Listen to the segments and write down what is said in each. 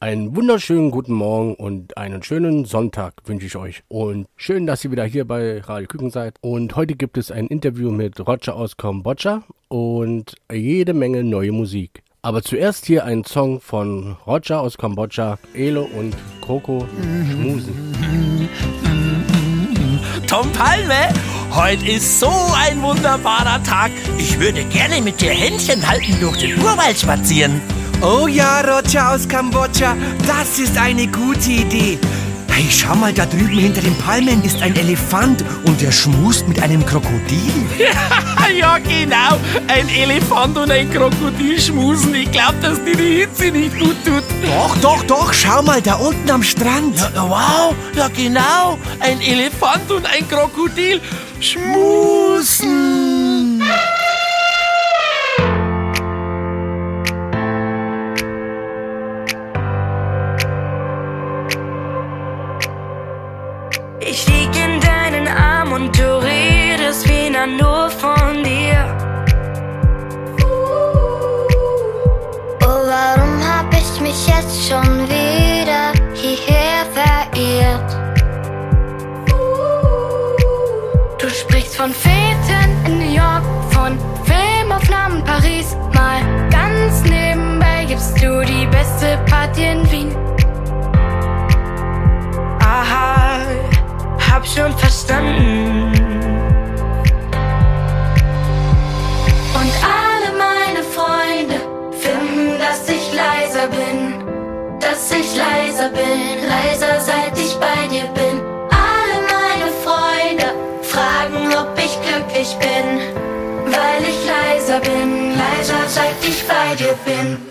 Einen wunderschönen guten Morgen und einen schönen Sonntag wünsche ich euch. Und schön, dass ihr wieder hier bei Radio Küken seid. Und heute gibt es ein Interview mit Roger aus Kambodscha und jede Menge neue Musik. Aber zuerst hier ein Song von Roger aus Kambodscha, Elo und Coco Schmusen. Tom Palme, heute ist so ein wunderbarer Tag. Ich würde gerne mit dir Händchen halten durch den Urwald spazieren. Oh ja, Roger aus Kambodscha, das ist eine gute Idee. Hey, schau mal, da drüben hinter den Palmen ist ein Elefant und der schmust mit einem Krokodil. ja, genau. Ein Elefant und ein Krokodil schmusen. Ich glaube, dass dir die Hitze nicht gut tut. Doch, doch, doch, schau mal, da unten am Strand. Ja, wow, ja genau. Ein Elefant und ein Krokodil schmusen. Und du redest wieder nur von dir. Oh, warum hab ich mich jetzt schon wieder hierher verirrt? Du sprichst von Feten in New York, von Filmaufnahmen Paris. Mal ganz nebenbei gibst du die beste Party in Wien. Aha, hab schon verstanden. Und alle meine Freunde finden, dass ich leiser bin. Dass ich leiser bin, leiser seit ich bei dir bin. Alle meine Freunde fragen, ob ich glücklich bin. Weil ich leiser bin, leiser seit ich bei dir bin.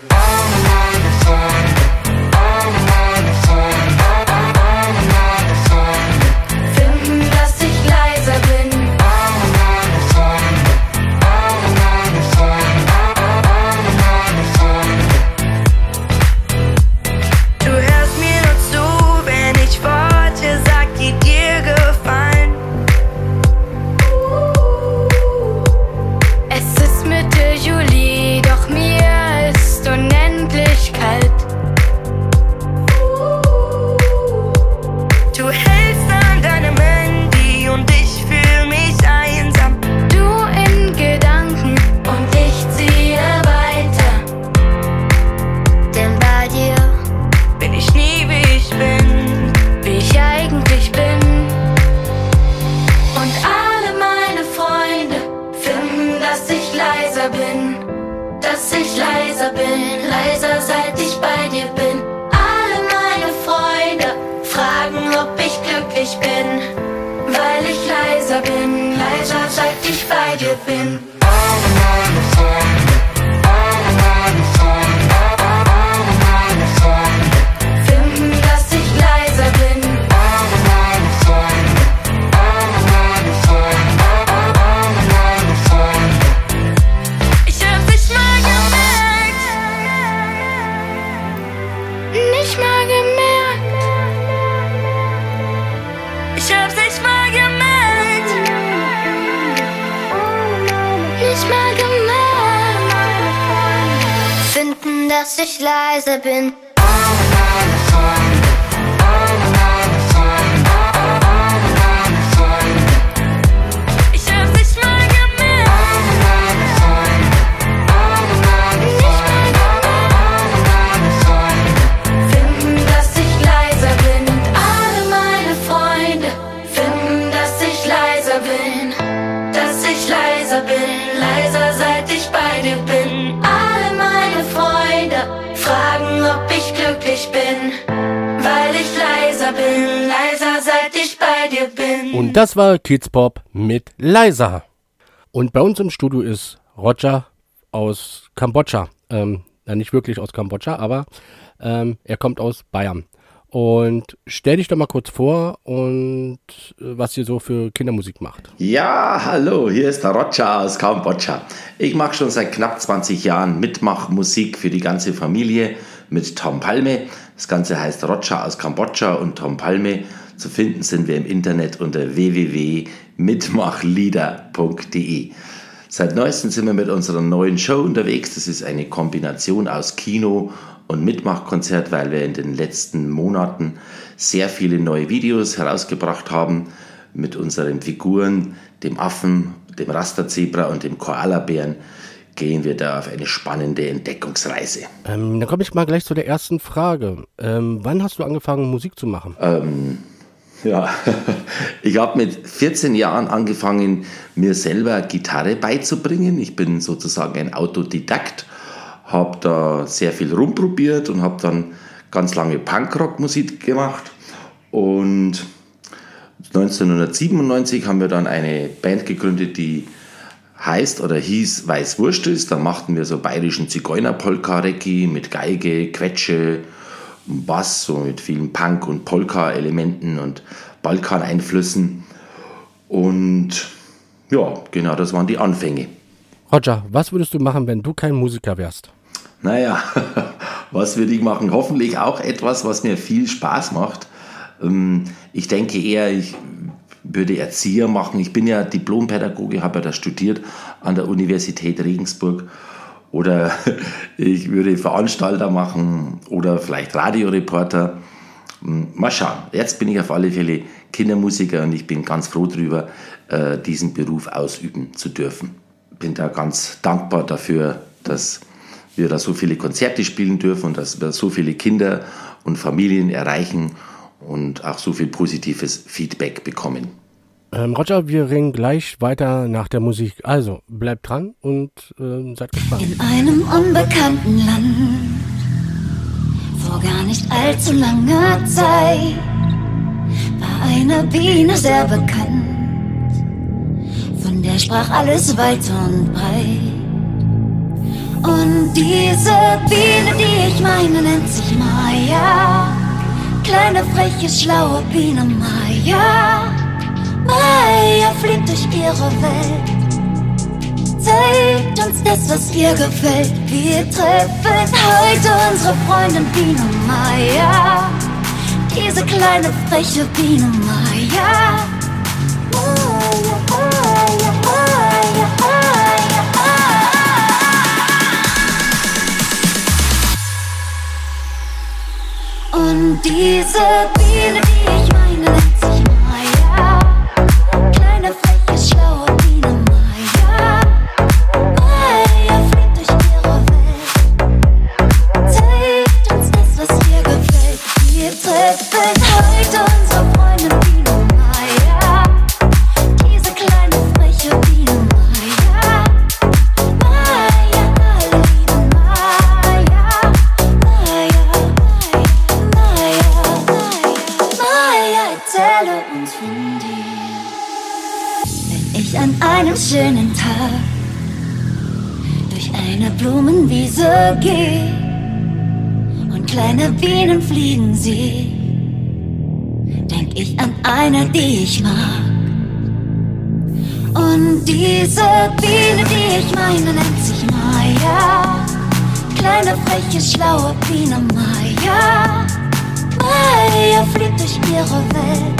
Das war Kids Pop mit Leiser. Und bei uns im Studio ist Roger aus Kambodscha. Ähm, nicht wirklich aus Kambodscha, aber ähm, er kommt aus Bayern. Und stell dich doch mal kurz vor und äh, was ihr so für Kindermusik macht. Ja, hallo, hier ist der Roger aus Kambodscha. Ich mache schon seit knapp 20 Jahren Mitmachmusik für die ganze Familie mit Tom Palme. Das Ganze heißt Roger aus Kambodscha und Tom Palme. Zu finden sind wir im Internet unter www.mitmachlieder.de. Seit neuestem sind wir mit unserer neuen Show unterwegs. Das ist eine Kombination aus Kino und Mitmachkonzert, weil wir in den letzten Monaten sehr viele neue Videos herausgebracht haben mit unseren Figuren, dem Affen, dem Rasterzebra und dem Koalabären gehen wir da auf eine spannende Entdeckungsreise. Ähm, dann komme ich mal gleich zu der ersten Frage. Ähm, wann hast du angefangen, Musik zu machen? Ähm, ja, ich habe mit 14 Jahren angefangen, mir selber Gitarre beizubringen. Ich bin sozusagen ein Autodidakt, habe da sehr viel rumprobiert und habe dann ganz lange Punkrock-Musik gemacht. Und 1997 haben wir dann eine Band gegründet, die heißt oder hieß Weiß Wurst ist. Da machten wir so bayerischen Zigeuner-Polka-Recki mit Geige, Quetsche, Bass, so mit vielen Punk- und Polka-Elementen und Balkan-Einflüssen. Und ja, genau, das waren die Anfänge. Roger, was würdest du machen, wenn du kein Musiker wärst? Naja, was würde ich machen? Hoffentlich auch etwas, was mir viel Spaß macht. Ähm, ich denke eher, ich würde Erzieher machen. Ich bin ja Diplompädagoge, habe ja da studiert an der Universität Regensburg. Oder ich würde Veranstalter machen oder vielleicht Radioreporter. Hm, mal schauen. Jetzt bin ich auf alle Fälle Kindermusiker und ich bin ganz froh darüber, äh, diesen Beruf ausüben zu dürfen. Bin da ganz dankbar dafür, dass wir da so viele Konzerte spielen dürfen und dass wir so viele Kinder und Familien erreichen und auch so viel positives Feedback bekommen. Ähm, Roger, wir reden gleich weiter nach der Musik. Also bleibt dran und äh, seid gespannt. In einem unbekannten Land, vor gar nicht allzu langer Zeit, war eine Biene sehr bekannt. Von der sprach alles weit und breit. Und diese Biene, die ich meine, nennt sich Maya. Kleine, freche, schlaue Biene Maya. Maya fliegt durch ihre Welt. Zeigt uns das, was ihr gefällt. Wir treffen heute unsere Freundin Biene Maya. Diese kleine, freche Biene Maya. Maya. Und diese Biene, die ich sie, denk ich an eine, die ich mag. Und diese Biene, die ich meine, nennt sich Maya. Kleine, freche, schlaue Biene Maya. Maya fliegt durch ihre Welt.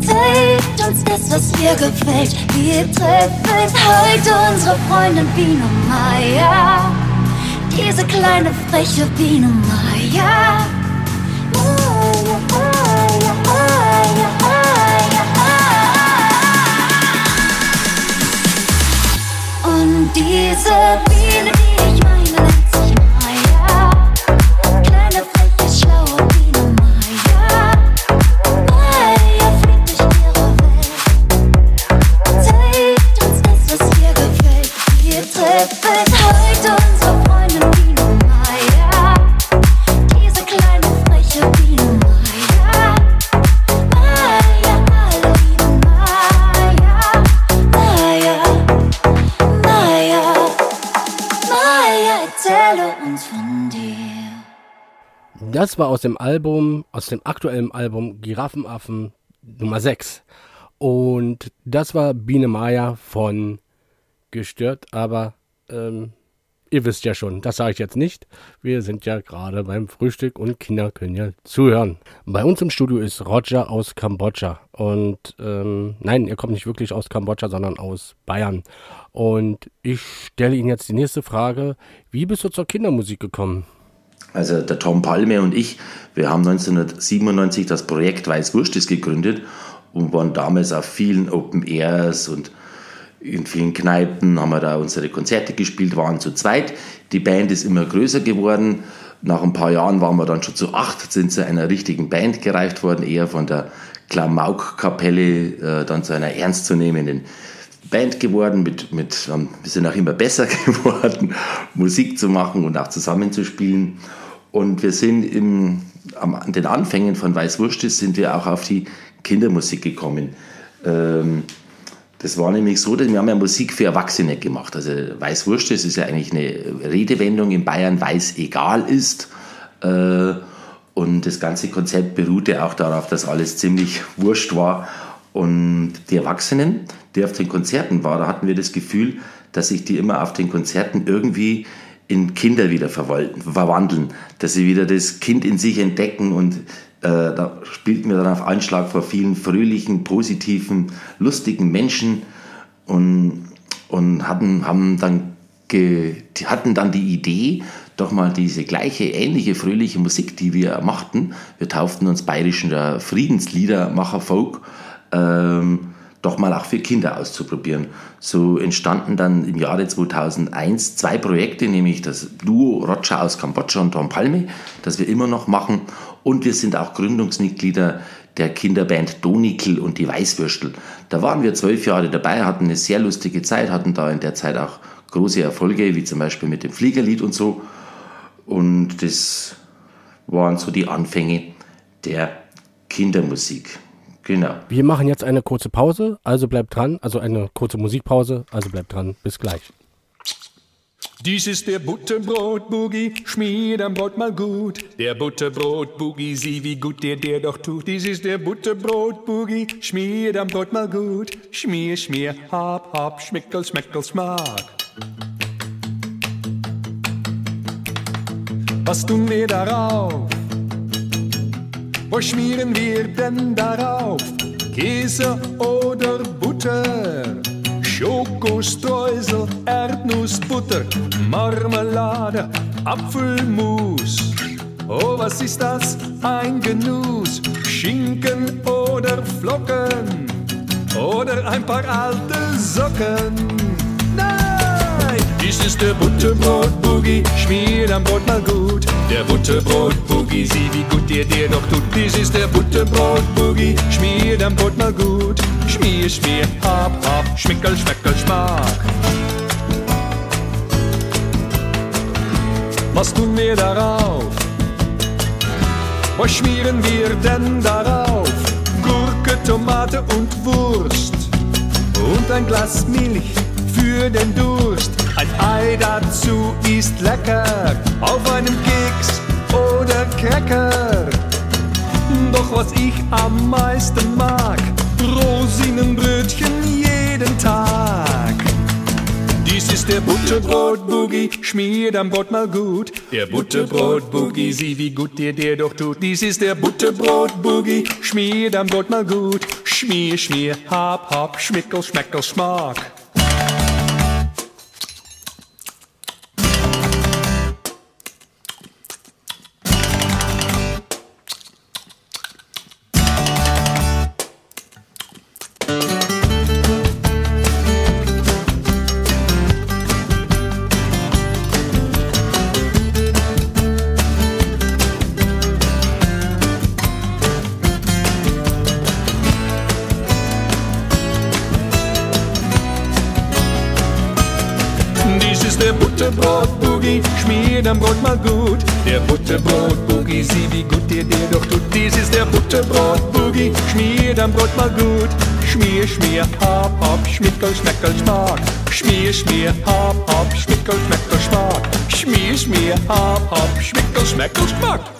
Zeigt uns das, was ihr gefällt. Wir treffen heute unsere Freundin Biene Maya. Diese kleine, freche Biene Maya. Maya, Maya. Das war aus dem Album, aus dem aktuellen Album Giraffenaffen Nummer 6. Und das war Biene Maya von Gestört, aber ähm, ihr wisst ja schon, das sage ich jetzt nicht. Wir sind ja gerade beim Frühstück und Kinder können ja zuhören. Bei uns im Studio ist Roger aus Kambodscha. Und ähm, nein, er kommt nicht wirklich aus Kambodscha, sondern aus Bayern. Und ich stelle Ihnen jetzt die nächste Frage. Wie bist du zur Kindermusik gekommen? Also der Tom Palme und ich, wir haben 1997 das Projekt Weißwurstes gegründet und waren damals auf vielen Open Airs und in vielen Kneipen haben wir da unsere Konzerte gespielt, waren zu zweit. Die Band ist immer größer geworden. Nach ein paar Jahren waren wir dann schon zu acht, sind zu einer richtigen Band gereift worden, eher von der Klamauk-Kapelle äh, dann zu einer ernstzunehmenden Band geworden. Mit, mit, wir sind auch immer besser geworden, Musik zu machen und auch zusammenzuspielen. Und wir sind im, an den Anfängen von Weißwurstes sind wir auch auf die Kindermusik gekommen. Ähm, das war nämlich so, dass wir haben ja Musik für Erwachsene gemacht. Also Weißwurst, ist ja eigentlich eine Redewendung in Bayern, weiß egal ist. Äh, und das ganze Konzept beruhte auch darauf, dass alles ziemlich wurscht war. Und die Erwachsenen, die auf den Konzerten waren, da hatten wir das Gefühl, dass sich die immer auf den Konzerten irgendwie in Kinder wieder verwandeln, dass sie wieder das Kind in sich entdecken und äh, da spielten wir dann auf Anschlag vor vielen fröhlichen, positiven, lustigen Menschen und, und hatten, haben dann ge, die hatten dann die Idee, doch mal diese gleiche, ähnliche, fröhliche Musik, die wir machten, wir tauften uns bayerischen Friedensliedermacher Folk, ähm, doch mal auch für Kinder auszuprobieren. So entstanden dann im Jahre 2001 zwei Projekte, nämlich das Duo Roger aus Kambodscha und Tom Palme, das wir immer noch machen und wir sind auch Gründungsmitglieder der Kinderband Donikel und die Weißwürstel. Da waren wir zwölf Jahre dabei, hatten eine sehr lustige Zeit, hatten da in der Zeit auch große Erfolge, wie zum Beispiel mit dem Fliegerlied und so. Und das waren so die Anfänge der Kindermusik. Genau. Wir machen jetzt eine kurze Pause, also bleibt dran, also eine kurze Musikpause, also bleibt dran, bis gleich. Dies ist der Butterbrot-Boogie, schmier am Brot mal gut. Der Butterbrot-Boogie, sieh wie gut der der doch tut. Dies ist der Butterbrot-Boogie, schmier am Brot mal gut. Schmier, schmier, hab, hab, schmeckel, schmeckel, schmack. Was tun wir darauf? Was schmieren wir denn darauf? Käse oder Butter? Schokostreusel, Erdnussbutter, Marmelade, Apfelmus. Oh, was ist das? Ein Genuss. Schinken oder Flocken oder ein paar alte Socken. Nein, dies ist der Butterbrot-Boogie, schmier am Brot mal gut. Der Butterbrot-Boogie, sieh wie gut dir der doch tut. Dies ist der Butterbrot-Boogie, schmier am Brot mal gut. Schmier, schmier, hab, hab, schmickel, schmeckel, schmack. Was tun wir darauf? Was schmieren wir denn darauf? Gurke, Tomate und Wurst und ein Glas Milch für den Durst. Ein Ei dazu ist lecker auf einem Keks oder Cracker. Doch was ich am meisten mag, Rosinenbrötchen jeden Tag. Dies ist der Butterbrot-Boogie, schmier am Brot mal gut. Der Butterbrot-Boogie, sieh wie gut dir der doch tut. Dies ist der Butterbrot-Boogie, schmier am Brot mal gut. Schmier, schmier, hab, hab, schmickel, schmeckel, schmack. Am Brot mal gut. Schmier, schmier, hab, hab, schmickel, schmeckel, schmack. Schmier, schmier, hab, hab, schmickel, schmeckel, schmack. Schmier, schmier, hab, hab, schmickel, schmeckel, schmack.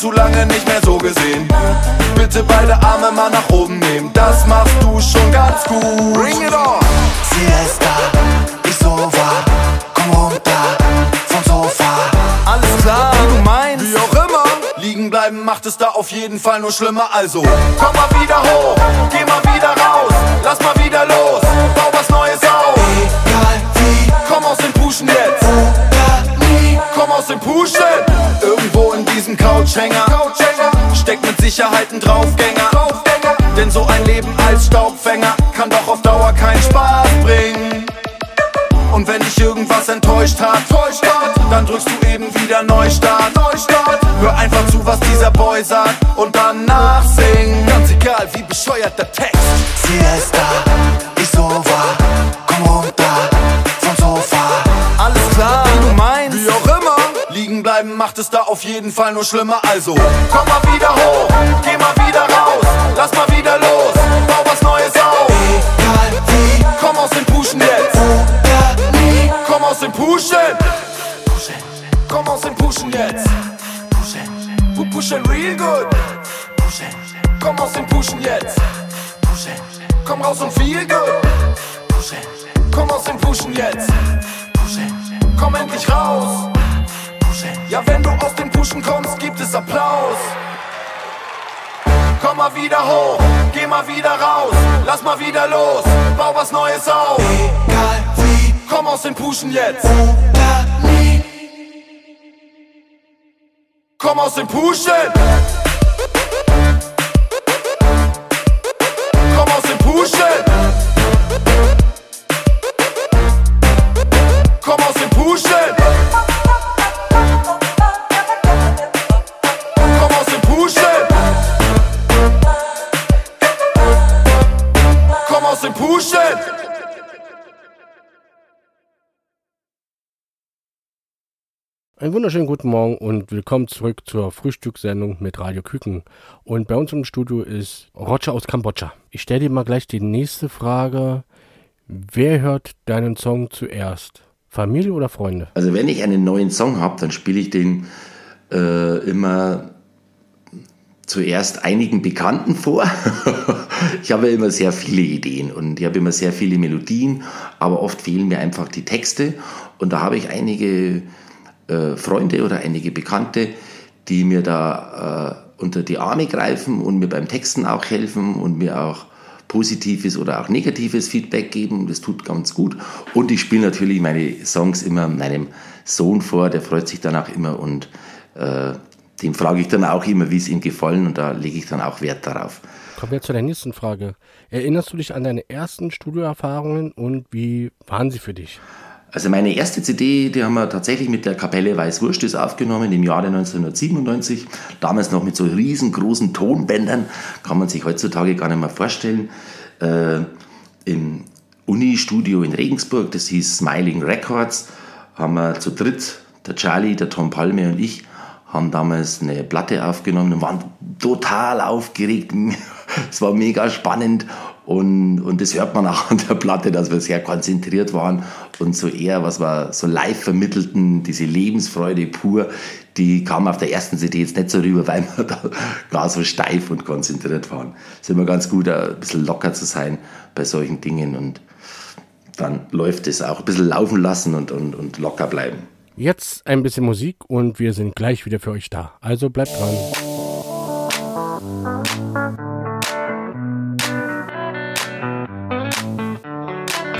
Zu lange nicht mehr so gesehen. Bitte beide Arme mal nach oben nehmen, das machst du schon ganz gut. Bring it on! Siesta, ich so war, komm runter vom Sofa. Alles klar, wie du meinst, wie auch immer. Liegen bleiben macht es da auf jeden Fall nur schlimmer. Also, komm mal wieder hoch, geh mal wieder raus, lass mal wieder los, bau was Neues auf. Egal wie Komm aus dem Puschen jetzt, komm aus dem Puschen. Irgendwo in diesem Couchhänger steckt mit Sicherheit ein Draufgänger. Denn so ein Leben als Staubfänger kann doch auf Dauer keinen Spaß bringen. Und wenn dich irgendwas enttäuscht hat, dann drückst du eben wieder Neustart. Hör einfach zu, was dieser Boy sagt und danach sing. Ganz egal, wie bescheuert der Text. Siesta, ich so macht es da auf jeden Fall nur schlimmer. Also, komm mal wieder hoch, geh mal wieder raus, lass mal wieder los, bau was Neues auf. Egal wie Komm aus dem Puschen jetzt, oder nie, komm aus dem Puschen. Komm aus dem Puschen jetzt. Pu- Pushen real good. Komm aus dem Puschen jetzt. Komm raus und feel good. Komm aus dem Puschen jetzt. Komm endlich raus. Ja, wenn du aus dem Puschen kommst, gibt es Applaus. Komm mal wieder hoch, geh mal wieder raus, lass mal wieder los, bau was Neues auf. egal wie Komm aus dem Puschen jetzt, oder nie. komm aus dem Puschen. Komm aus dem Puschen. Einen wunderschönen guten Morgen und willkommen zurück zur Frühstückssendung mit Radio Küken. Und bei uns im Studio ist Roger aus Kambodscha. Ich stelle dir mal gleich die nächste Frage. Wer hört deinen Song zuerst? Familie oder Freunde? Also wenn ich einen neuen Song habe, dann spiele ich den äh, immer zuerst einigen Bekannten vor. ich habe immer sehr viele Ideen und ich habe immer sehr viele Melodien, aber oft fehlen mir einfach die Texte und da habe ich einige äh, Freunde oder einige Bekannte, die mir da äh, unter die Arme greifen und mir beim Texten auch helfen und mir auch positives oder auch negatives Feedback geben. Das tut ganz gut. Und ich spiele natürlich meine Songs immer meinem Sohn vor, der freut sich dann auch immer und äh, dem frage ich dann auch immer, wie es ihm gefallen und da lege ich dann auch Wert darauf. Kommen wir zu der nächsten Frage. Erinnerst du dich an deine ersten Studioerfahrungen und wie waren sie für dich? Also meine erste CD, die haben wir tatsächlich mit der Kapelle Weißwurst ist aufgenommen im Jahre 1997. Damals noch mit so riesengroßen Tonbändern, kann man sich heutzutage gar nicht mehr vorstellen. Äh, Im Uni-Studio in Regensburg, das hieß Smiling Records, haben wir zu dritt, der Charlie, der Tom Palme und ich, haben damals eine Platte aufgenommen und waren total aufgeregt. Es war mega spannend und, und das hört man auch an der Platte, dass wir sehr konzentriert waren und so eher, was wir so live vermittelten, diese Lebensfreude pur, die kam auf der ersten CD jetzt nicht so rüber, weil wir da gar so steif und konzentriert waren. Es ist immer ganz gut, ein bisschen locker zu sein bei solchen Dingen und dann läuft es auch ein bisschen laufen lassen und, und, und locker bleiben. Jetzt ein bisschen Musik und wir sind gleich wieder für euch da. Also bleibt dran.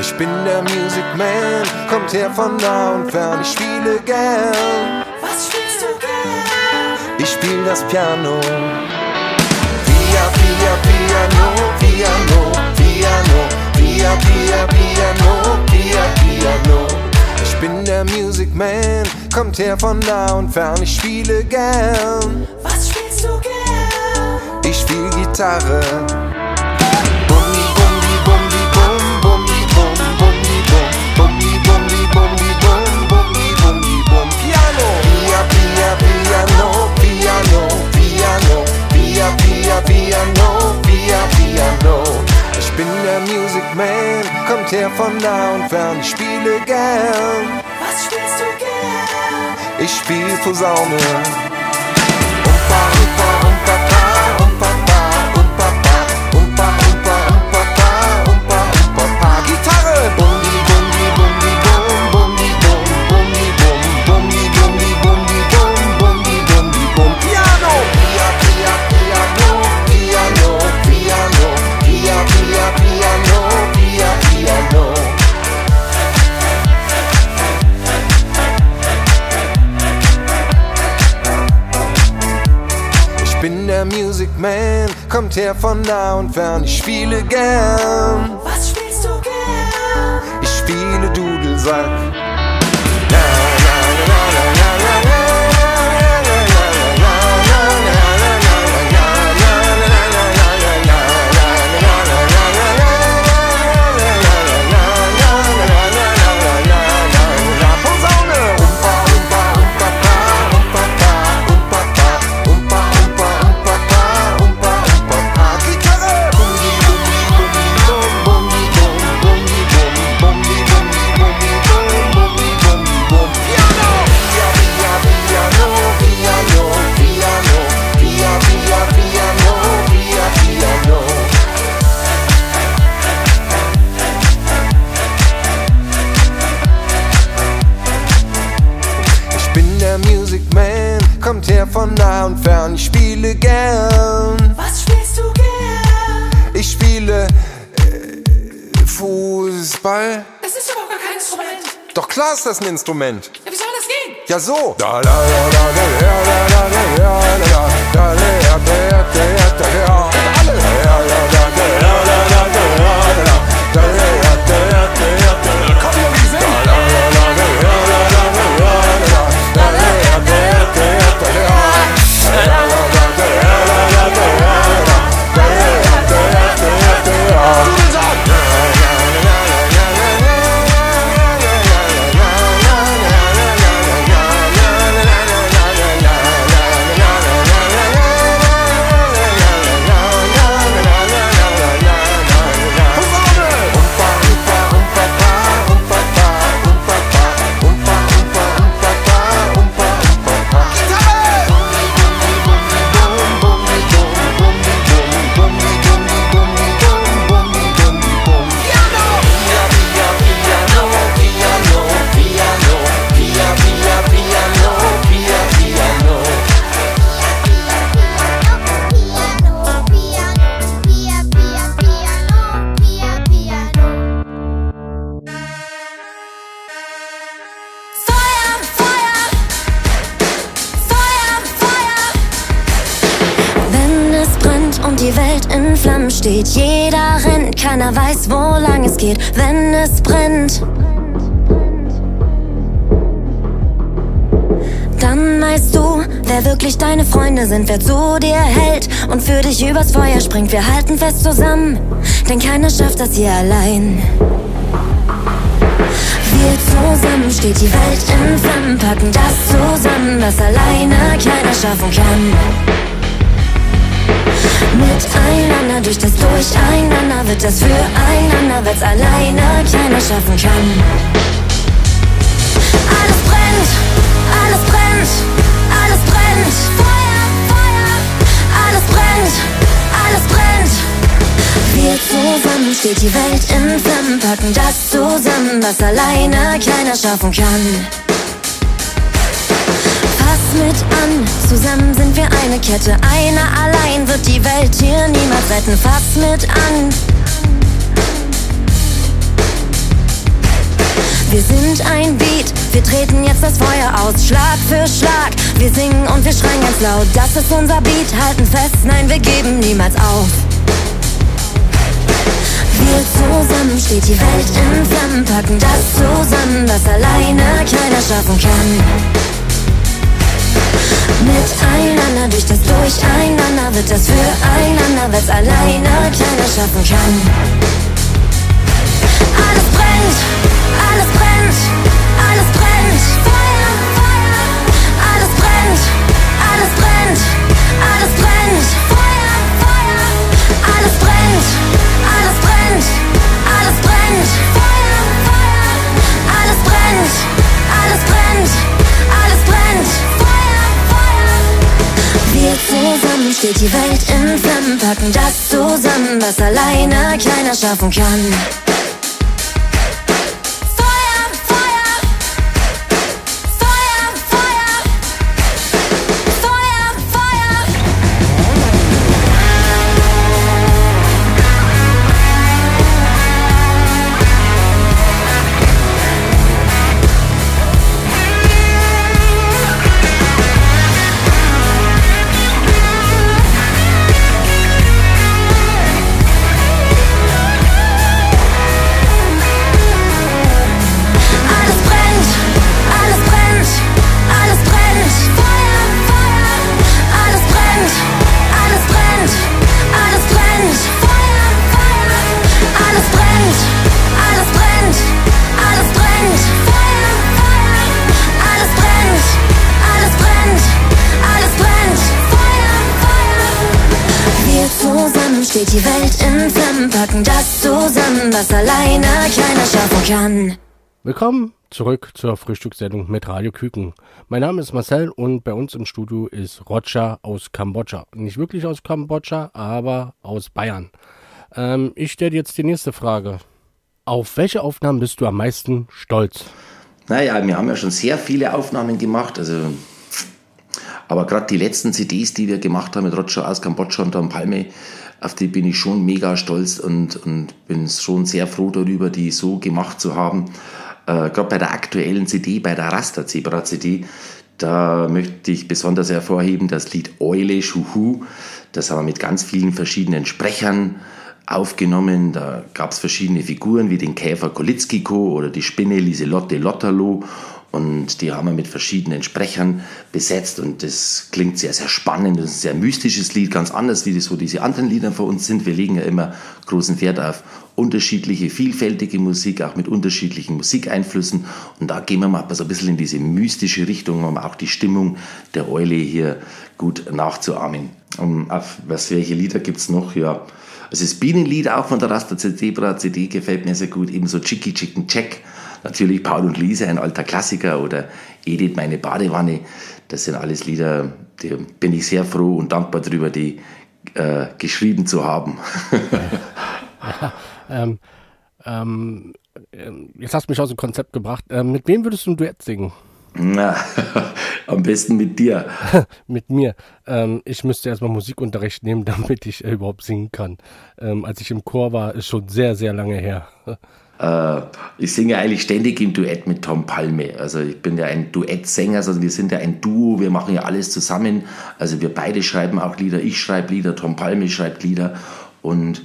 Ich bin der Music Man, kommt her von nah und fern, ich spiele gern. Was spielst du gern? Ich spiel das Piano. Pia, Pia, Piano, Piano, Piano, Pia, Pia, Piano, Pia, Piano. Ich bin der Music Man, kommt her von nah und fern, ich spiele gern. Was spielst du gern? Ich spiel Gitarre. Bin der Music Man, kommt nah und fern, ich spiele gern. Was spielst du gern? Ich spiel Posaune. Man, kommt her von nah und fern, ich spiele gern. Was spielst du gern? Ich spiele Dudelsack. Spiele gern. Was spielst du gern? Ich spiele äh, Fußball. Das ist überhaupt gar kein Instrument. Doch klar ist das ein Instrument. Ja, wie soll das gehen? Ja so. Da, da, da, da, da, da, da, da, da, da, da, da, da, da, dich übers Feuer springt. Wir halten fest zusammen, denn keiner schafft das hier allein. Wir zusammen steht die Welt in Flammen, packen das zusammen, was alleine keiner schaffen kann. Miteinander durch das Durcheinander wird das füreinander, weil's alleine keiner schaffen kann. Alles brennt, steht die Welt in Flammen, packen das zusammen, was alleine keiner schaffen kann. Fass mit an, zusammen sind wir eine Kette, einer allein wird die Welt hier niemals retten. Fass mit an. Wir sind ein Beat, wir treten jetzt das Feuer aus, Schlag für Schlag. Wir singen und wir schreien ganz laut, das ist unser Beat, halten fest, nein, wir geben niemals auf. Wir zusammen steht die Welt in Flammen, packen das zusammen, was alleine keiner schaffen kann. Miteinander durch das Durcheinander wird das füreinander, weil's alleine keiner schaffen kann. Alles brennt, alles brennt, alles brennt. Feuer, Feuer, alles brennt, alles brennt, alles brennt. Feuer, Feuer, alles brennt, alles brennt. Feuer, Feuer, alles brennt, alles brennt, alles brennt. Feuer, Feuer. Wir zusammen steht die Welt in Flammen, packen das zusammen, was alleine keiner schaffen kann. Kann. Willkommen zurück zur Frühstückssendung mit Radio Küken. Mein Name ist Marcel und bei uns im Studio ist Roger aus Kambodscha. Nicht wirklich aus Kambodscha, aber aus Bayern. Ähm, ich stelle dir jetzt die nächste Frage. Auf welche Aufnahmen bist du am meisten stolz? Naja, wir haben ja schon sehr viele Aufnahmen gemacht. Also, aber gerade die letzten CDs, die wir gemacht haben mit Roger aus Kambodscha und Tom Palme, auf die bin ich schon mega stolz und, und bin schon sehr froh darüber, die so gemacht zu haben. Äh, gerade bei der aktuellen CD, bei der Raster Zebra CD, da möchte ich besonders hervorheben das Lied Eule Schuhu. Das haben wir mit ganz vielen verschiedenen Sprechern aufgenommen. Da gab es verschiedene Figuren wie den Käfer Kolitzkiko oder die Spinne Lieselotte Lotterloh. Und die haben wir mit verschiedenen Sprechern besetzt und das klingt sehr, sehr spannend. Das ist ein sehr mystisches Lied, ganz anders wie das so diese anderen Lieder von uns sind. Wir legen ja immer großen Wert auf unterschiedliche, vielfältige Musik, auch mit unterschiedlichen Musikeinflüssen. Und da gehen wir mal so ein bisschen in diese mystische Richtung, um auch die Stimmung der Eule hier gut nachzuahmen. Um, auf was, welche Lieder gibt's noch? Ja, also das Bienenlied auch von der Rasta Zebra CD gefällt mir sehr gut. Ebenso Chicky Chicken Check. Natürlich Paul und Lise, ein alter Klassiker. Oder Edith, meine Badewanne. Das sind alles Lieder, da bin ich sehr froh und dankbar drüber, die äh, geschrieben zu haben. Ähm, ähm, ähm, jetzt hast du mich aus dem Konzept gebracht. Ähm, mit wem würdest du ein Duett singen? Na, am besten mit dir. mit mir. Ähm, ich müsste erstmal Musikunterricht nehmen, damit ich äh, überhaupt singen kann. Ähm, als ich im Chor war, ist schon sehr, sehr lange her. Äh, ich singe eigentlich ständig im Duett mit Tom Palme. Also ich bin ja ein Duettsänger, also wir sind ja ein Duo, wir machen ja alles zusammen. Also wir beide schreiben auch Lieder, ich schreibe Lieder, Tom Palme schreibt Lieder und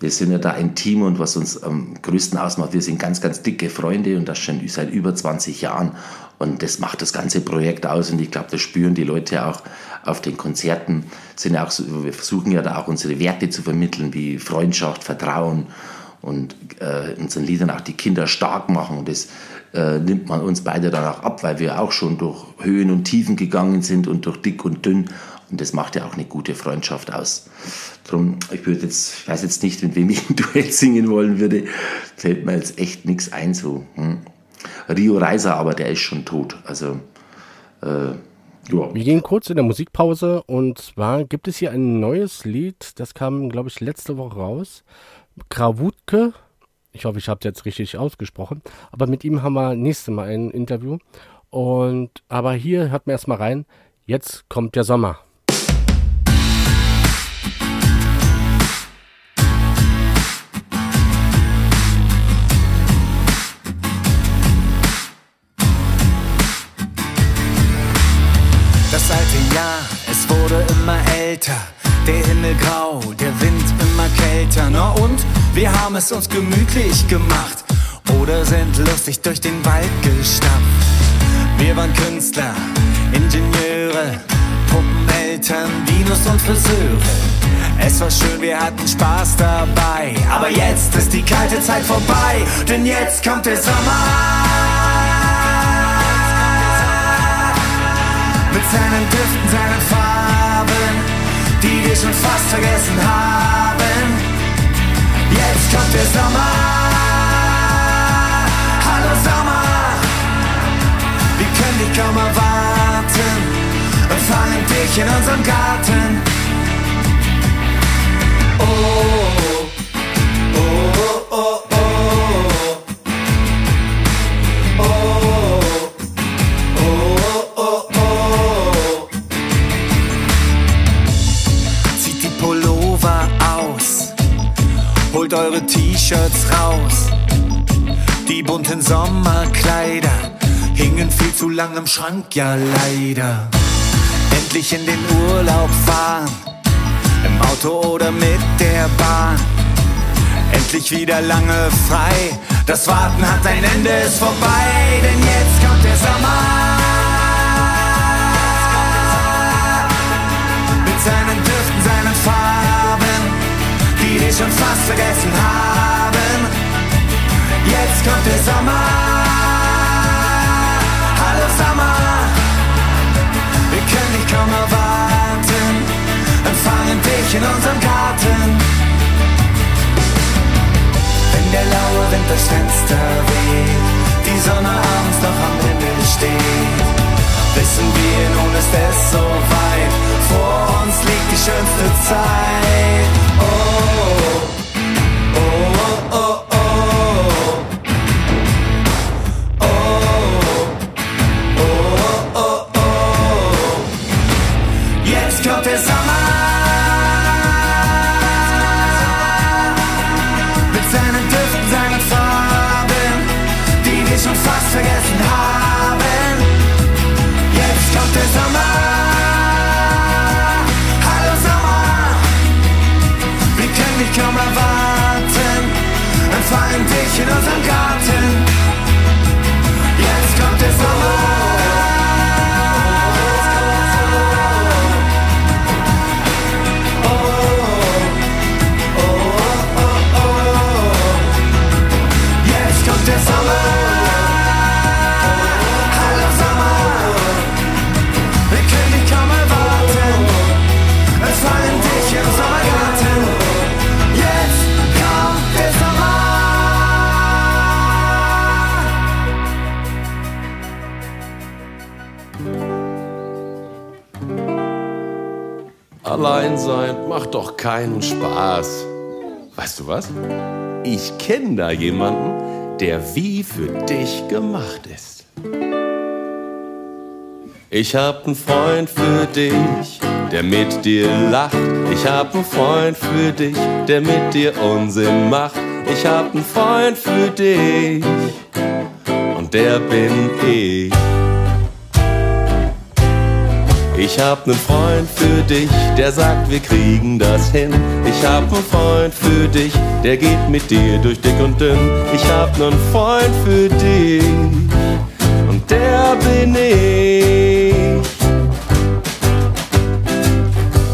wir sind ja da ein Team und was uns am größten ausmacht, wir sind ganz, ganz dicke Freunde und das schon seit über 20 Jahren. Und das macht das ganze Projekt aus und ich glaube, das spüren die Leute auch auf den Konzerten. Sind ja auch wir versuchen ja da auch unsere Werte zu vermitteln, wie Freundschaft, Vertrauen und äh, unseren Liedern auch die Kinder stark machen. Und das äh, nimmt man uns beide dann auch ab, weil wir auch schon durch Höhen und Tiefen gegangen sind und durch dick und dünn. Und das macht ja auch eine gute Freundschaft aus. Drum, ich würde jetzt, ich weiß jetzt nicht, mit wem ich ein Duett singen wollen würde. Fällt mir jetzt echt nichts ein so. Hm. Rio Reiser, aber der ist schon tot. Also, äh, ja. Wir gehen kurz in der Musikpause und zwar gibt es hier ein neues Lied, das kam, glaube ich, letzte Woche raus. Krawutke, ich hoffe, ich habe es jetzt richtig ausgesprochen, aber mit ihm haben wir nächstes Mal ein Interview. Und aber hier hört man erstmal rein, jetzt kommt der Sommer. Das alte Jahr, es wurde immer älter. Der Himmel grau, der Wind Na und? Wir haben es uns gemütlich gemacht. Oder sind lustig durch den Wald gestapft. Wir waren Künstler, Ingenieure, Puppeneltern, Dinos und Friseure. Es war schön, wir hatten Spaß dabei. Aber jetzt ist die kalte Zeit vorbei, denn jetzt kommt der Sommer. Mit seinen Düften, seinen Farben, die wir schon fast vergessen haben. Kommt der Sommer. Hallo Sommer. Wir können dich kaum erwarten und fangen dich in unserem Garten. Oh, oh, oh, oh, oh. Holt eure T-Shirts raus. Die bunten Sommerkleider hingen viel zu lang im Schrank, ja leider. Endlich in den Urlaub fahren, im Auto oder mit der Bahn. Endlich wieder lange frei, das Warten hat ein Ende, ist vorbei, denn jetzt kommt der Sommer. Dich schon fast vergessen haben. Jetzt kommt der Sommer. Hallo Sommer. Wir können nicht kaum erwarten. Empfangen dich in unserem Garten. Wenn der laue Wind durchs Fenster weht, die Sonne abends noch am Himmel steht, wissen wir, nun ist es soweit. Vor uns liegt die schönste Zeit. Oh, oh, oh, oh, oh. Empfangen dich in unserem Garten. Sein macht doch keinen Spaß. Weißt du was? Ich kenne da jemanden, der wie für dich gemacht ist. Ich hab einen Freund für dich, der mit dir lacht. Ich hab einen Freund für dich, der mit dir Unsinn macht. Ich hab einen Freund für dich und der bin ich. Ich hab nen Freund für dich, der sagt, wir kriegen das hin. Ich hab nen Freund für dich, der geht mit dir durch dick und dünn. Ich hab nen Freund für dich und der bin ich.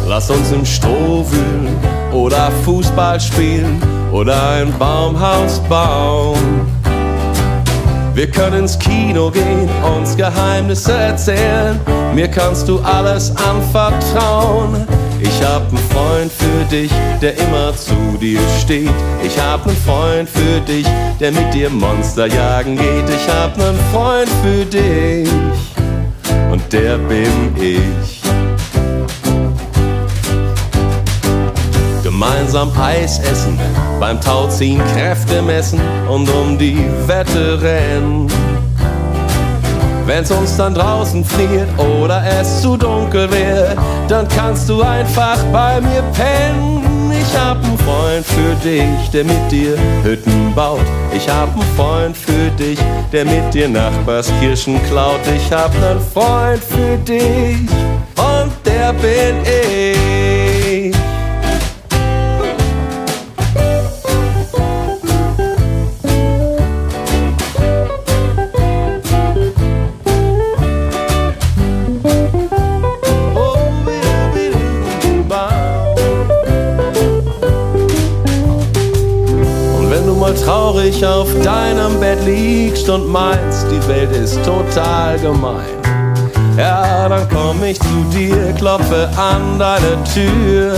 Lass uns im Stroh wühlen oder Fußball spielen oder ein Baumhaus bauen. Wir können ins Kino gehen, uns Geheimnisse erzählen. Mir kannst du alles anvertrauen. Ich hab einen Freund für dich, der immer zu dir steht. Ich hab einen Freund für dich, der mit dir Monster jagen geht. Ich hab einen Freund für dich und der bin ich. Gemeinsam Eis essen, beim Tauziehen Kräfte messen und um die Wette rennen. Wenn's uns dann draußen friert oder es zu dunkel wird, dann kannst du einfach bei mir pennen. Ich hab einen Freund für dich, der mit dir Hütten baut. Ich hab einen Freund für dich, der mit dir Nachbarskirschen klaut. Ich hab einen Freund für dich und der bin ich. Traurig auf deinem Bett liegst und meinst, die Welt ist total gemein, ja, dann komm ich zu dir, klopfe an deine Tür.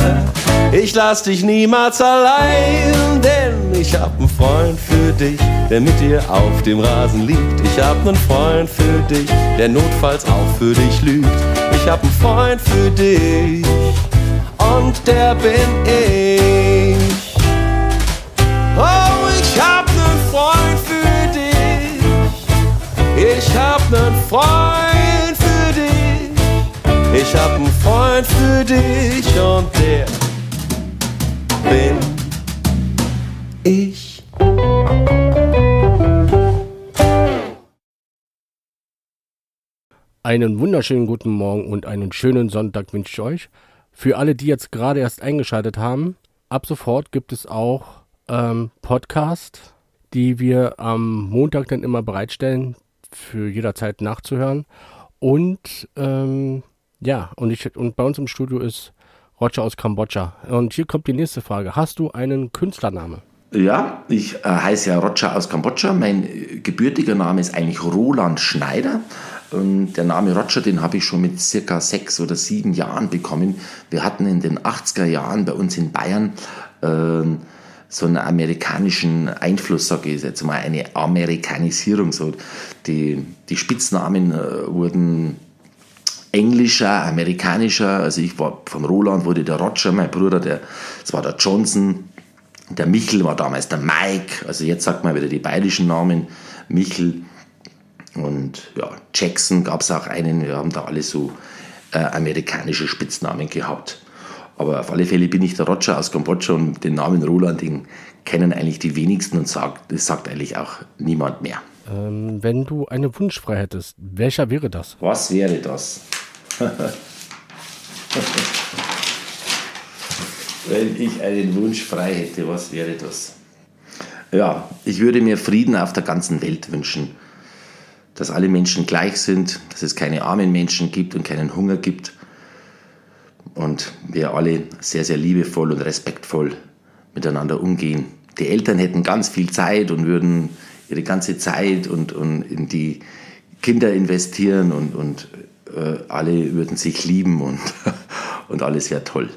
Ich lass dich niemals allein, denn ich hab einen Freund für dich, der mit dir auf dem Rasen liegt. Ich hab einen Freund für dich, der notfalls auch für dich lügt. Ich hab einen Freund für dich und der bin ich. Ich hab nen Freund für dich. Ich hab nen Freund für dich und der bin ich. Einen wunderschönen guten Morgen und einen schönen Sonntag wünsche ich euch. Für alle, die jetzt gerade erst eingeschaltet haben, ab sofort gibt es auch ähm, Podcast, die wir am Montag dann immer bereitstellen, für jederzeit nachzuhören. Und ähm, ja, und, ich, und bei uns im Studio ist Roger aus Kambodscha. Und hier kommt die nächste Frage. Hast du einen Künstlername? Ja, ich äh, heiße ja Roger aus Kambodscha. Mein äh, gebürtiger Name ist eigentlich Roland Schneider. Und der Name Roger, den habe ich schon mit circa sechs oder sieben Jahren bekommen. Wir hatten in den 80er Jahren bei uns in Bayern äh, so einen amerikanischen Einfluss, sage ich jetzt mal, eine Amerikanisierung. So die, die Spitznamen äh, wurden englischer, amerikanischer. Also ich war von Roland wurde der Roger, mein Bruder, der, das war der Johnson. Der Michel war damals der Mike. Also jetzt sagt man wieder die bayerischen Namen. Michel und ja, Jackson gab es auch einen. Wir haben da alle so äh, amerikanische Spitznamen gehabt. Aber auf alle Fälle bin ich der Roger aus Kambodscha und den Namen Roland, den kennen eigentlich die wenigsten und sagt, das sagt eigentlich auch niemand mehr. Ähm, wenn du eine Wunsch frei hättest, welcher wäre das? Was wäre das? wenn ich einen Wunsch frei hätte, was wäre das? Ja, ich würde mir Frieden auf der ganzen Welt wünschen. Dass alle Menschen gleich sind, dass es keine armen Menschen gibt und keinen Hunger gibt und wir alle sehr, sehr liebevoll und respektvoll miteinander umgehen. Die Eltern hätten ganz viel Zeit und würden ihre ganze Zeit und, und in die Kinder investieren und, und äh, alle würden sich lieben und, und alles wäre toll.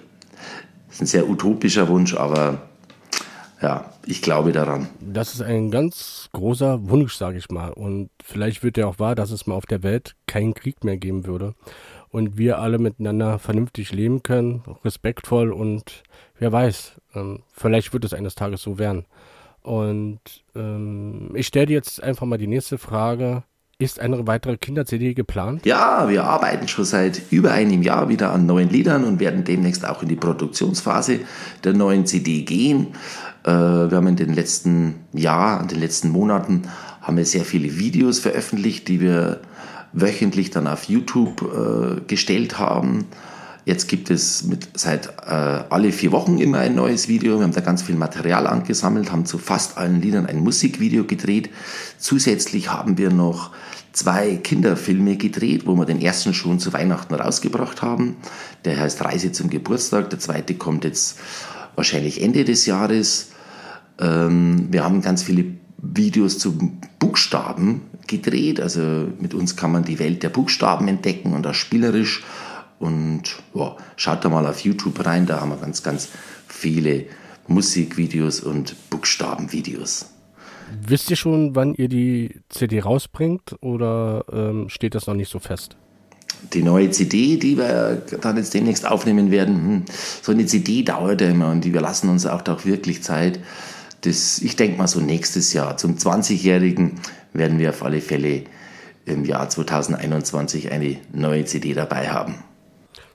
Das ist ein sehr utopischer Wunsch, aber ja, ich glaube daran. Das ist ein ganz großer Wunsch, sage ich mal. Und vielleicht wird ja auch wahr, dass es mal auf der Welt keinen Krieg mehr geben würde und wir alle miteinander vernünftig leben können, respektvoll und wer weiß, ähm, vielleicht wird es eines Tages so werden. Und ähm, ich stelle dir jetzt einfach mal die nächste Frage. Ist eine weitere Kinder-CD geplant? Ja, wir arbeiten schon seit über einem Jahr wieder an neuen Liedern und werden demnächst auch in die Produktionsphase der neuen CD gehen. Äh, wir haben in den letzten Jahr, in den letzten Monaten, haben wir sehr viele Videos veröffentlicht, die wir wöchentlich dann auf YouTube äh, gestellt haben. Jetzt gibt es mit, seit äh, alle vier Wochen immer ein neues Video. Wir haben da ganz viel Material angesammelt, haben zu fast allen Liedern ein Musikvideo gedreht. Zusätzlich haben wir noch zwei Kinderfilme gedreht, wo wir den ersten schon zu Weihnachten rausgebracht haben. Der heißt Reise zum Geburtstag. Der zweite kommt jetzt wahrscheinlich Ende des Jahres. Ähm, wir haben ganz viele Videos zu Buchstaben gedreht. Also mit uns kann man die Welt der Buchstaben entdecken und auch spielerisch. Und ja, schaut da mal auf YouTube rein, da haben wir ganz, ganz viele Musikvideos und Buchstabenvideos. Wisst ihr schon, wann ihr die CD rausbringt oder ähm, steht das noch nicht so fest? Die neue CD, die wir dann jetzt demnächst aufnehmen werden, hm, so eine CD dauert ja immer und wir lassen uns auch doch wirklich Zeit. Das, ich denke mal so nächstes Jahr, zum 20-Jährigen, werden wir auf alle Fälle im Jahr 2021 eine neue CD dabei haben.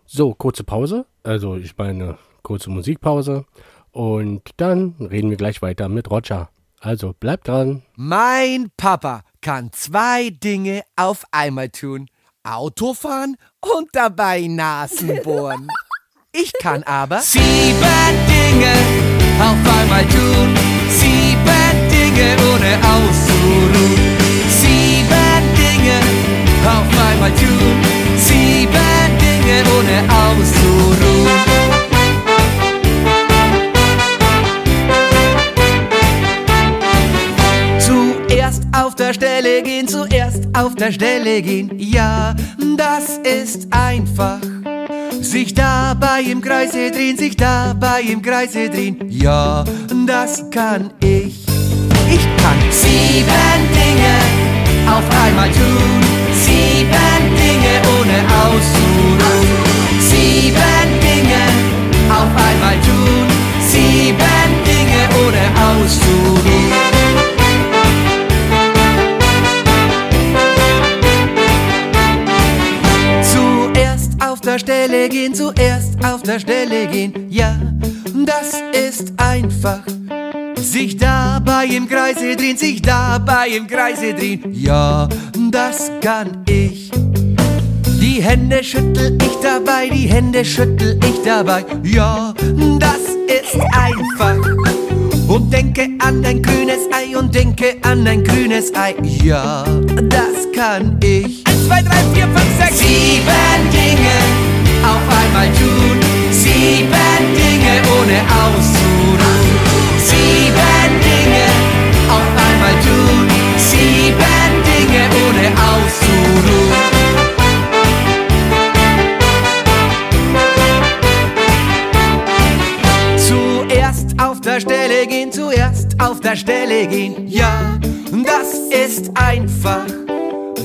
So, kurze Pause. Also ich meine kurze Musikpause. Und dann reden wir gleich weiter mit Roger. Also bleibt dran. Mein Papa kann zwei Dinge auf einmal tun. Autofahren und dabei Nasen bohren. Ich kann aber sieben Dinge auf einmal tun. Sieben Dinge ohne auszuruhen. Sieben Dinge auf einmal tun. Sieben Dinge ohne auszuruhen. Zuerst auf der Stelle gehen, zuerst auf der Stelle gehen. Ja, das ist einfach. Sich dabei im Kreise drehen, sich dabei im Kreise drehen. Ja, das kann ich. Ich kann sieben Dinge auf einmal tun. Sieben Dinge ohne auszuruhen. Sieben Dinge auf einmal tun. Sieben Dinge ohne auszuruhen. der Stelle gehen, zuerst auf der Stelle gehen. Ja, das ist einfach. Sich dabei im Kreise drehen, sich dabei im Kreise drehen. Ja, das kann ich. Die Hände schüttel ich dabei, die Hände schüttel ich dabei. Ja, das ist einfach. Und denke an dein grünes Ei und denke an dein grünes Ei. Ja, das kann ich. 1, 2, 3, 4, 5, 6, 7. 8 mal tun. Sieben Dinge ohne auszuruhen. Sieben Dinge auf einmal tun. Sieben Dinge ohne auszuruhen. Zuerst auf der Stelle gehen, zuerst auf der Stelle gehen, ja, das ist einfach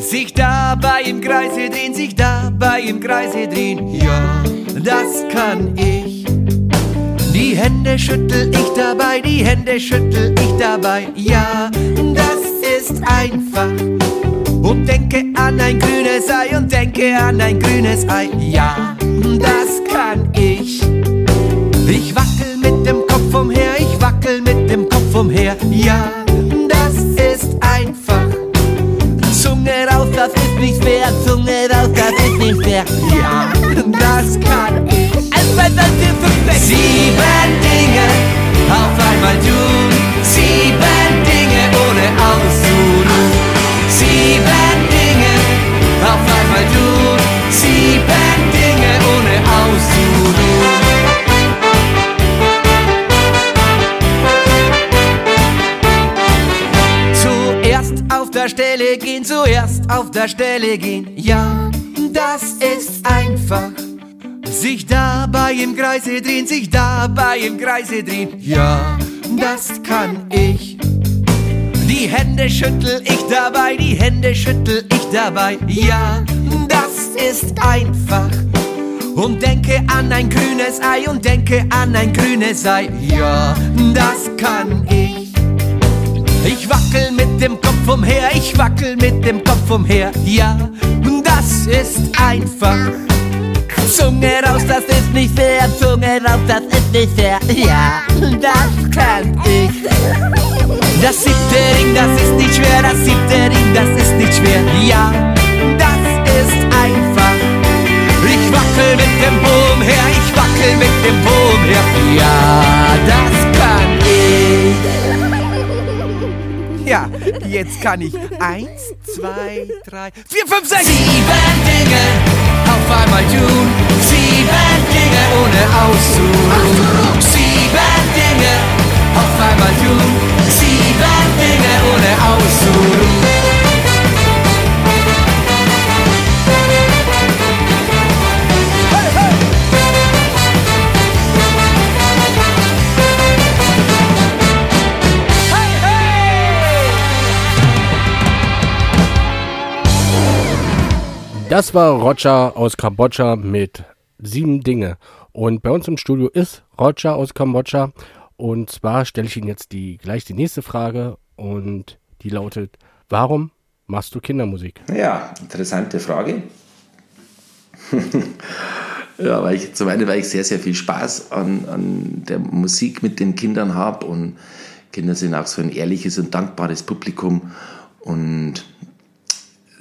sich dabei im Kreise drehen, sich dabei im Kreise drehen, ja das kann ich. Die Hände schüttel ich dabei, die Hände schüttel ich dabei. Ja, das ist einfach. Und denke an ein grünes Ei und denke an ein grünes Ei. Ja, das kann ich. Ich wackel mit dem Kopf umher, ich wackel mit dem Kopf umher. Ja, das ist einfach. Zunge raus, das ist nicht fair. Zunge raus, das ist nicht fair. Ja, das kann ich. Sieben Dinge auf einmal tun. Sieben Dinge ohne auszuruhen. Sieben Dinge auf einmal tun. Sieben Dinge ohne auszuruhen. Zuerst auf der Stelle gehen, zuerst auf der Stelle gehen. Ja, einfach. Sich dabei im Kreise drehen, sich dabei im Kreise drehen. Ja, das kann ich. Die Hände schüttel ich dabei, die Hände schüttel ich dabei. Ja, das ist einfach. Und denke an ein grünes Ei und denke an ein grünes Ei. Ja, das kann ich. Ich wackel mit dem Kopf umher, ich wackel mit dem Kopf umher. Ja, das ist einfach. Zunge raus, das ist nicht fair. Zunge raus, das ist nicht fair. Ja, das kann ich. Das siebte Ring, das ist nicht schwer. Das siebte Ring, das ist nicht schwer. Ja, das ist einfach. Ich wackel mit dem Po umher, ich wackel mit dem Po umher. Ja, das Ja, jetzt kann ich eins, zwei, drei, vier, fünf, sechs, sieben Dinge auf einmal tun. Sieben Dinge ohne auszuruhen. Sieben Dinge auf einmal tun. Sieben Dinge ohne auszuruhen. Das war Roger aus Kambodscha mit sieben Dinge. Und bei uns im Studio ist Roger aus Kambodscha. Und zwar stelle ich Ihnen jetzt die, gleich die nächste Frage. Und die lautet, warum machst du Kindermusik? Ja, interessante Frage. ja, weil ich zum einen, weil ich sehr, sehr viel Spaß an, an der Musik mit den Kindern habe und Kinder sind auch so ein ehrliches und dankbares Publikum und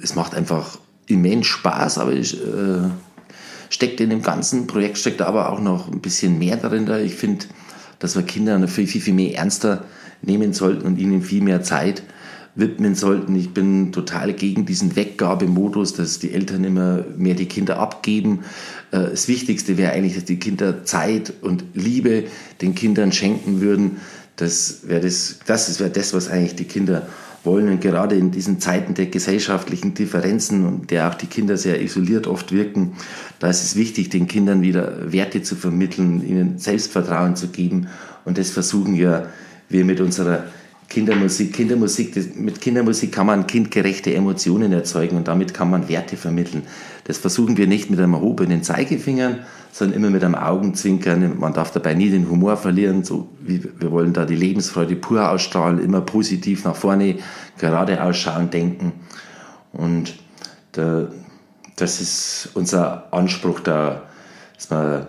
es macht einfach immens Spaß, aber ich, äh, steckt in dem ganzen Projekt steckt aber auch noch ein bisschen mehr darin. Da. Ich finde, dass wir Kinder viel, viel, viel mehr ernster nehmen sollten und ihnen viel mehr Zeit widmen sollten. Ich bin total gegen diesen Weggabemodus, dass die Eltern immer mehr die Kinder abgeben. Äh, Das Wichtigste wäre eigentlich, dass die Kinder Zeit und Liebe den Kindern schenken würden. Das wäre das, das wäre das, was eigentlich die Kinder wollen. Und gerade in diesen Zeiten der gesellschaftlichen Differenzen und der auch die Kinder sehr isoliert oft wirken, da ist es wichtig, den Kindern wieder Werte zu vermitteln, ihnen Selbstvertrauen zu geben. Und das versuchen ja wir mit unserer Kindermusik. Kindermusik, mit Kindermusik kann man kindgerechte Emotionen erzeugen und damit kann man Werte vermitteln. Das versuchen wir nicht mit einem erhobenen Zeigefingern, sondern immer mit einem Augenzwinkern. Man darf dabei nie den Humor verlieren. So wie, wir wollen da die Lebensfreude pur ausstrahlen, immer positiv nach vorne, gerade ausschauen, denken. Und der, das ist unser Anspruch da, dass man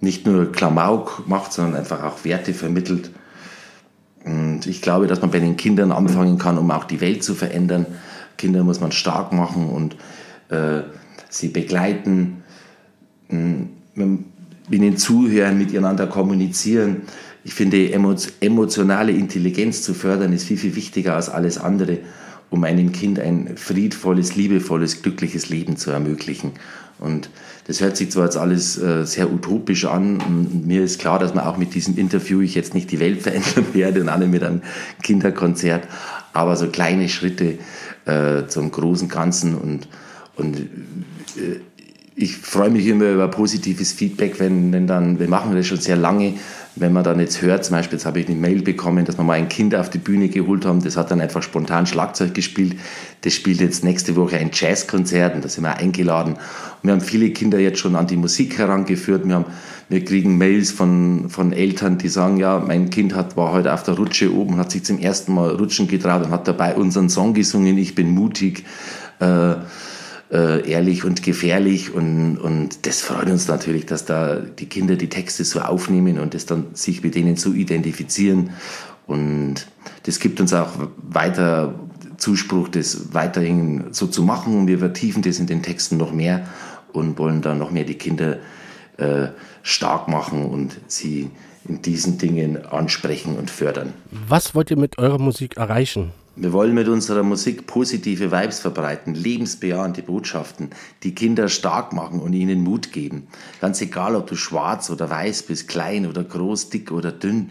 nicht nur Klamauk macht, sondern einfach auch Werte vermittelt. Und ich glaube, dass man bei den Kindern anfangen kann, um auch die Welt zu verändern. Kinder muss man stark machen und äh, sie begleiten, mh, ihnen zuhören, miteinander kommunizieren. Ich finde, emotionale Intelligenz zu fördern, ist viel, viel wichtiger als alles andere um einem Kind ein friedvolles, liebevolles, glückliches Leben zu ermöglichen. Und das hört sich zwar jetzt alles äh, sehr utopisch an und mir ist klar, dass man auch mit diesem Interview ich jetzt nicht die Welt verändern werde und alle mit einem Kinderkonzert, aber so kleine Schritte äh, zum großen Ganzen und, und ich freue mich immer über positives Feedback, wenn, wenn dann, wir machen das schon sehr lange, wenn man dann jetzt hört, zum Beispiel, jetzt habe ich eine Mail bekommen, dass wir mal ein Kind auf die Bühne geholt haben, das hat dann einfach spontan Schlagzeug gespielt, das spielt jetzt nächste Woche ein Jazzkonzert und da sind wir eingeladen. Und wir haben viele Kinder jetzt schon an die Musik herangeführt, wir, haben, wir kriegen Mails von, von Eltern, die sagen, ja, mein Kind hat, war heute auf der Rutsche oben hat sich zum ersten Mal rutschen getraut und hat dabei unseren Song gesungen, ich bin mutig. Äh, äh, ehrlich und gefährlich und, und das freut uns natürlich, dass da die Kinder die Texte so aufnehmen und das dann sich mit denen so identifizieren und das gibt uns auch weiter Zuspruch, das weiterhin so zu machen und wir vertiefen das in den Texten noch mehr und wollen dann noch mehr die Kinder äh, stark machen und sie in diesen Dingen ansprechen und fördern. Was wollt ihr mit eurer Musik erreichen? Wir wollen mit unserer Musik positive Vibes verbreiten, lebensbejahende Botschaften, die Kinder stark machen und ihnen Mut geben. Ganz egal, ob du schwarz oder weiß bist, klein oder groß, dick oder dünn.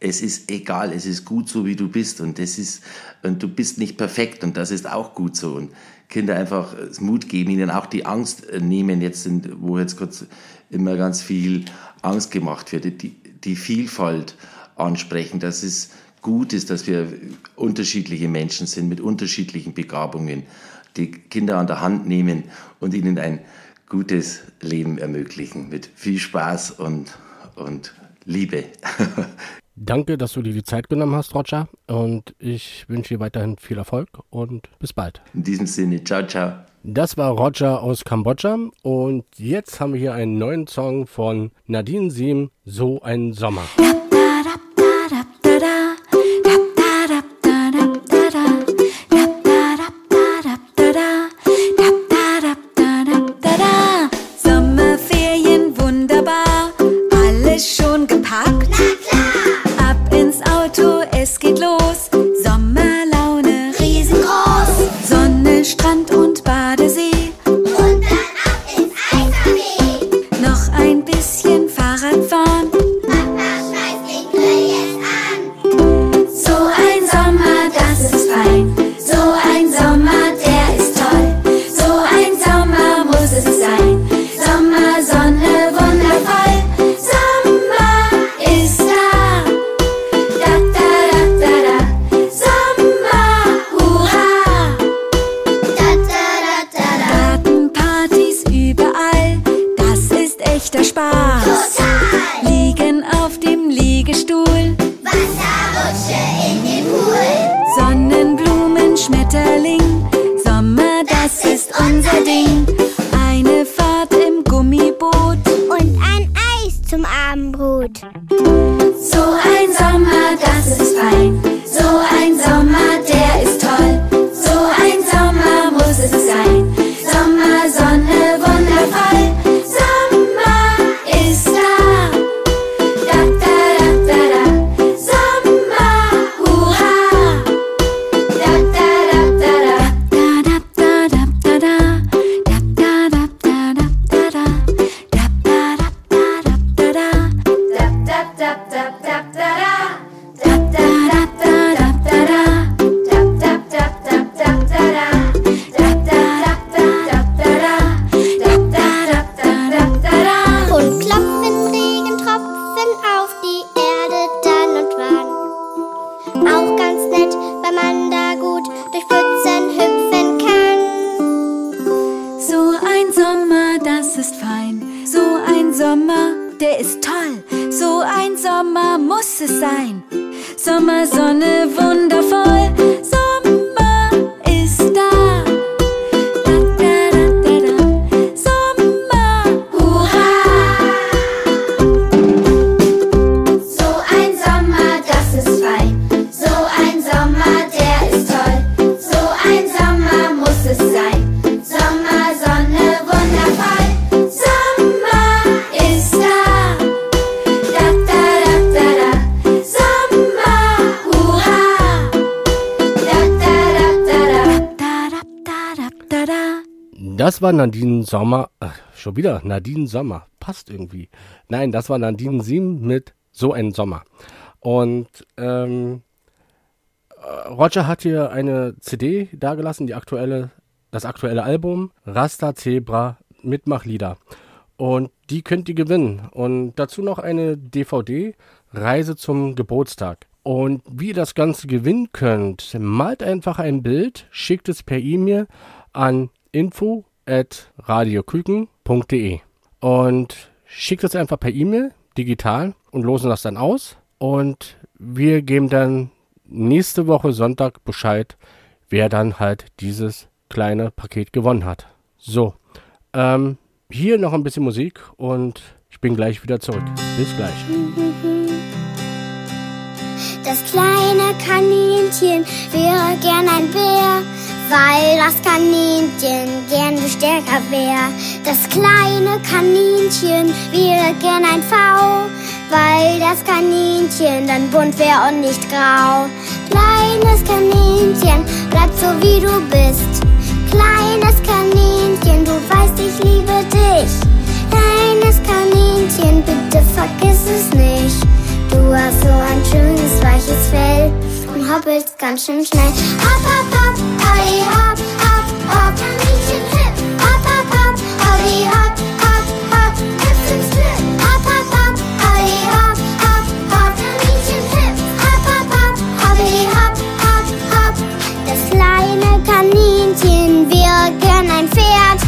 Es ist egal, es ist gut so, wie du bist und das ist, und du bist nicht perfekt und das ist auch gut so. Und Kinder einfach Mut geben, ihnen auch die Angst nehmen, jetzt sind, wo jetzt kurz immer ganz viel Angst gemacht wird, die, die Vielfalt ansprechen. Das ist, gut ist, dass wir unterschiedliche Menschen sind mit unterschiedlichen Begabungen, die Kinder an der Hand nehmen und ihnen ein gutes Leben ermöglichen mit viel Spaß und, und Liebe. Danke, dass du dir die Zeit genommen hast, Roger. Und ich wünsche dir weiterhin viel Erfolg und bis bald. In diesem Sinne, ciao, ciao. Das war Roger aus Kambodscha und jetzt haben wir hier einen neuen Song von Nadine Siem, So ein Sommer. Da, da, da. War Nadine Sommer. Ach, schon wieder Nadine Sommer. Passt irgendwie. Nein, das war Nadine Sim mit So ein Sommer. Und ähm, äh, Roger hat hier eine CD dagelassen, die aktuelle, das aktuelle Album Rasta Zebra Mitmachlieder. Und die könnt ihr gewinnen. Und dazu noch eine DVD Reise zum Geburtstag. Und wie ihr das Ganze gewinnen könnt, malt einfach ein Bild, schickt es per E-Mail an info radioküken.de und schickt es einfach per E-Mail digital und losen das dann aus. Und wir geben dann nächste Woche Sonntag Bescheid, wer dann halt dieses kleine Paket gewonnen hat. So, ähm, hier noch ein bisschen Musik und ich bin gleich wieder zurück. Bis gleich. Das kleine Kaninchen wäre gern ein Bär, weil das Kaninchen gern stärker wär. Das kleine Kaninchen wäre gern ein V, weil das Kaninchen dann bunt wär und nicht grau. Kleines Kaninchen, bleib so wie du bist. Kleines Kaninchen, du weißt, ich liebe dich. Kleines Kaninchen, bitte vergiss es nicht. Du hast so ein schönes weiches Fell und hoppelst ganz schön schnell. Hopp, hopp, hopp, Olli, hopp, hopp, hopp, Kaninchen hip. Hopp, hopp, hopp, hopp, hopp, hopp, hüpf ins Glück. Hopp, hopp, Kaninchen hip. Hopp, hopp, hopp, hopp. Das kleine Kaninchen wäre gern ein Pferd,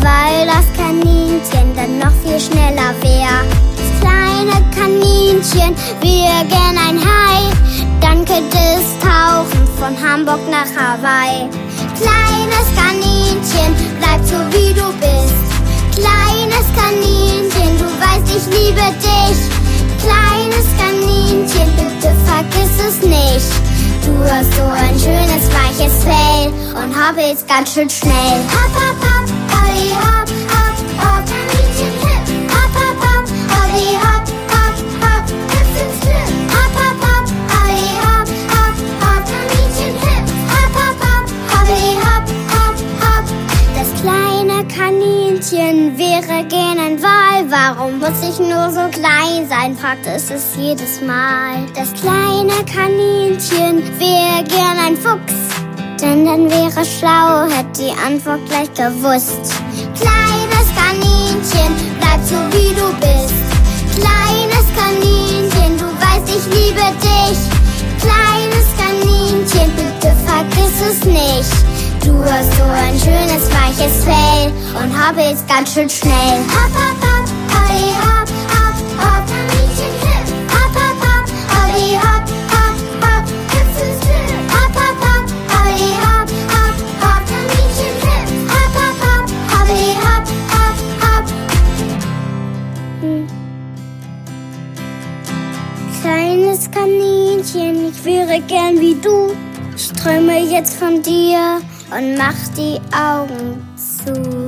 weil das Kaninchen dann noch viel schneller wär. Das kleine Kaninchen wäre gern ein Hai, dann könnte es tauchen von Hamburg nach Hawaii. Kleines Kaninchen, bleib so wie du bist. Kleines Kaninchen, du weißt, ich liebe dich. Kleines Kaninchen, bitte vergiss es nicht. Du hast so ein schönes weiches Fell und hoppelst ganz schön schnell. Hopp, hopp, hopp, hopp, hopp, Kaninchen wäre gern ein Wal. Warum muss ich nur so klein sein? fragt es es jedes Mal. Das kleine Kaninchen wäre gern ein Fuchs. Denn dann wäre schlau, hätte die Antwort gleich gewusst. Kleines Kaninchen, bleib so wie du bist. Kleines Kaninchen, du weißt, ich liebe dich. Kleines Kaninchen, bitte vergiss es nicht. Du hast so ein schönes weiches Fell und hoppelst ganz schön schnell. Hopp, hopp, hopp, Olli, hopp, hopp, hopp, Kaninchen hip. Hopp, hopp, hopp, Olli, hopp, hopp, hopp, hüpf ins Glück. Hopp, hopp, hopp, Olli, hopp, hopp, hopp, Kaninchen hip. Hopp, hopp, hopp, Olli, hopp, hopp, hopp. Hm. Kleines Kaninchen, ich wäre gern wie du. Ich träume jetzt von dir und mach die Augen zu.